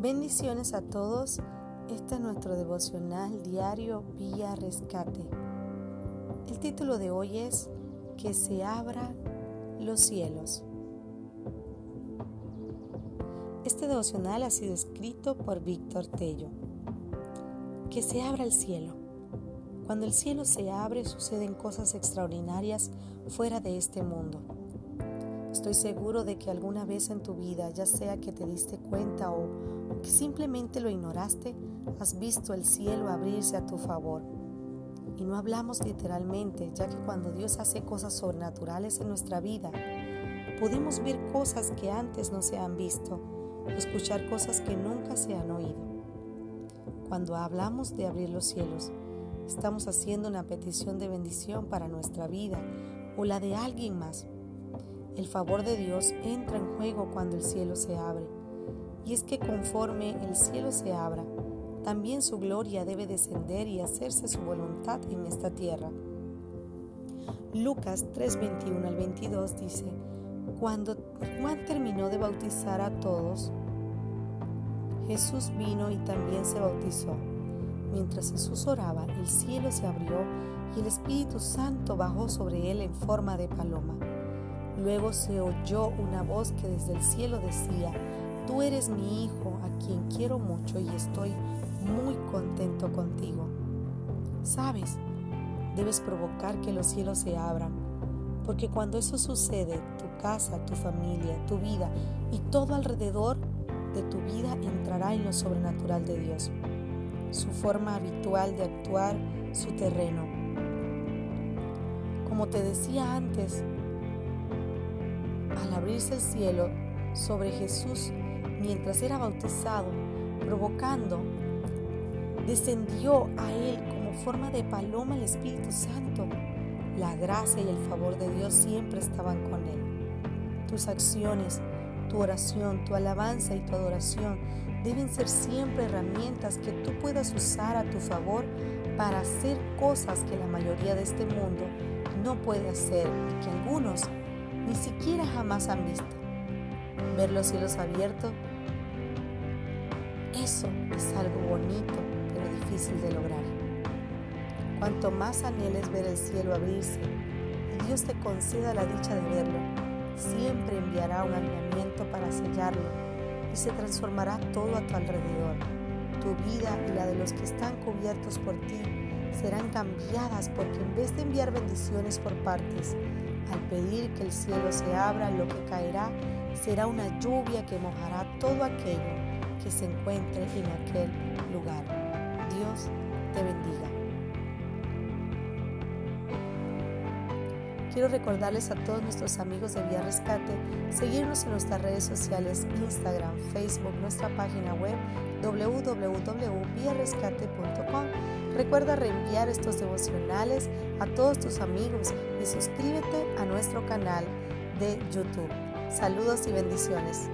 Bendiciones a todos. Este es nuestro devocional diario Vía Rescate. El título de hoy es Que se abran los cielos. Este devocional ha sido escrito por Víctor Tello. Que se abra el cielo. Cuando el cielo se abre suceden cosas extraordinarias fuera de este mundo. Estoy seguro de que alguna vez en tu vida, ya sea que te diste cuenta o que simplemente lo ignoraste, has visto el cielo abrirse a tu favor. Y no hablamos literalmente, ya que cuando Dios hace cosas sobrenaturales en nuestra vida, podemos ver cosas que antes no se han visto escuchar cosas que nunca se han oído. Cuando hablamos de abrir los cielos, estamos haciendo una petición de bendición para nuestra vida o la de alguien más. El favor de Dios entra en juego cuando el cielo se abre. Y es que conforme el cielo se abra, también su gloria debe descender y hacerse su voluntad en esta tierra. Lucas 3:21 al 22 dice, Cuando Juan terminó de bautizar a todos, Jesús vino y también se bautizó. Mientras Jesús oraba, el cielo se abrió y el Espíritu Santo bajó sobre él en forma de paloma. Luego se oyó una voz que desde el cielo decía, Tú eres mi Hijo a quien quiero mucho y estoy muy contento contigo. ¿Sabes? Debes provocar que los cielos se abran, porque cuando eso sucede, tu casa, tu familia, tu vida y todo alrededor de tu vida entrará en lo sobrenatural de Dios, su forma habitual de actuar, su terreno. Como te decía antes, al abrirse el cielo sobre Jesús mientras era bautizado, provocando, descendió a él como forma de paloma el Espíritu Santo. La gracia y el favor de Dios siempre estaban con él. Tus acciones, tu oración, tu alabanza y tu adoración deben ser siempre herramientas que tú puedas usar a tu favor para hacer cosas que la mayoría de este mundo no puede hacer y que algunos ni siquiera jamás han visto. Ver los cielos abiertos, eso es algo bonito, pero difícil de lograr. Cuanto más anheles ver el cielo abrirse y Dios te conceda la dicha de verlo, siempre enviará un avivamiento para sellarlo y se transformará todo a tu alrededor. Tu vida y la de los que están cubiertos por ti serán cambiadas porque en vez de enviar bendiciones por partes, al pedir que el cielo se abra, lo que caerá será una lluvia que mojará todo aquello que se encuentre en aquel lugar. Dios te bendiga. Quiero recordarles a todos nuestros amigos de Vía Rescate seguirnos en nuestras redes sociales, Instagram, Facebook, nuestra página web www.viarescate.com. Recuerda reenviar estos devocionales a todos tus amigos y suscríbete a nuestro canal de YouTube. Saludos y bendiciones.